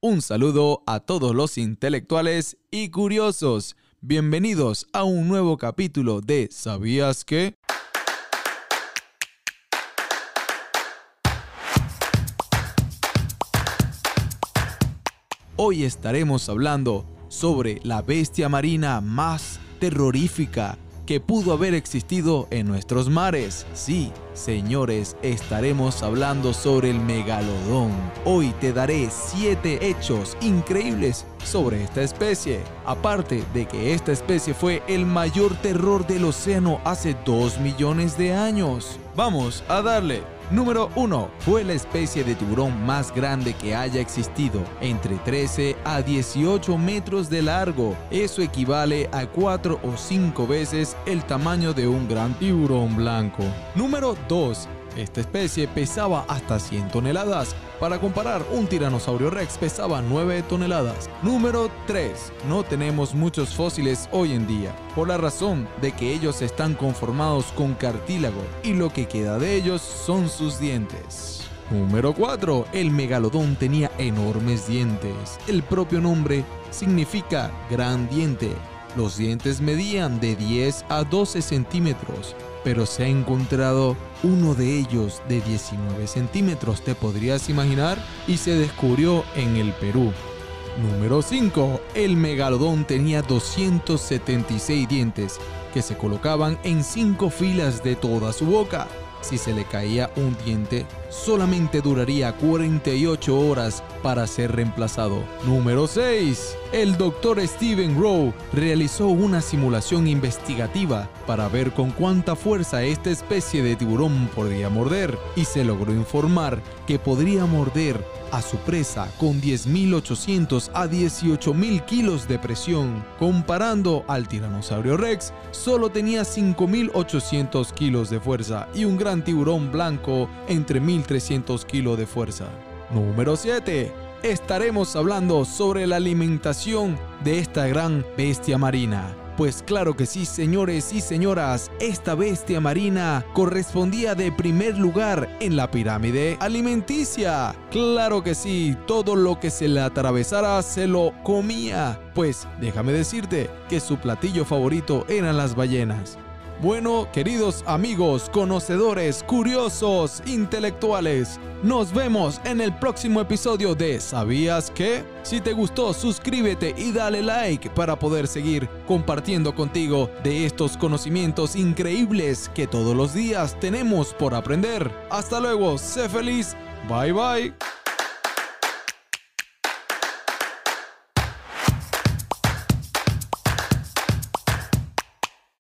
Un saludo a todos los intelectuales y curiosos. Bienvenidos a un nuevo capítulo de ¿Sabías qué? Hoy estaremos hablando sobre la bestia marina más terrorífica que pudo haber existido en nuestros mares. Sí, señores, estaremos hablando sobre el megalodón. Hoy te daré 7 hechos increíbles sobre esta especie. Aparte de que esta especie fue el mayor terror del océano hace 2 millones de años. Vamos a darle. Número 1. Fue la especie de tiburón más grande que haya existido, entre 13 a 18 metros de largo. Eso equivale a 4 o 5 veces el tamaño de un gran tiburón blanco. Número 2. Esta especie pesaba hasta 100 toneladas. Para comparar, un tiranosaurio rex pesaba 9 toneladas. Número 3. No tenemos muchos fósiles hoy en día, por la razón de que ellos están conformados con cartílago y lo que queda de ellos son sus dientes. Número 4. El megalodón tenía enormes dientes. El propio nombre significa gran diente. Los dientes medían de 10 a 12 centímetros pero se ha encontrado uno de ellos de 19 centímetros, ¿te podrías imaginar? Y se descubrió en el Perú. Número 5. El megalodón tenía 276 dientes que se colocaban en 5 filas de toda su boca. Si se le caía un diente, solamente duraría 48 horas para ser reemplazado. Número 6. El doctor Steven Rowe realizó una simulación investigativa para ver con cuánta fuerza esta especie de tiburón podría morder y se logró informar que podría morder a su presa con 10.800 a 18.000 kilos de presión. Comparando al tiranosaurio rex, solo tenía 5.800 kilos de fuerza y un gran tiburón blanco entre 1.300 kilos de fuerza. Número 7 estaremos hablando sobre la alimentación de esta gran bestia marina. Pues claro que sí, señores y señoras, esta bestia marina correspondía de primer lugar en la pirámide alimenticia. Claro que sí, todo lo que se le atravesara se lo comía. Pues déjame decirte que su platillo favorito eran las ballenas. Bueno, queridos amigos, conocedores, curiosos, intelectuales, nos vemos en el próximo episodio de ¿Sabías qué? Si te gustó, suscríbete y dale like para poder seguir compartiendo contigo de estos conocimientos increíbles que todos los días tenemos por aprender. Hasta luego, sé feliz, bye bye.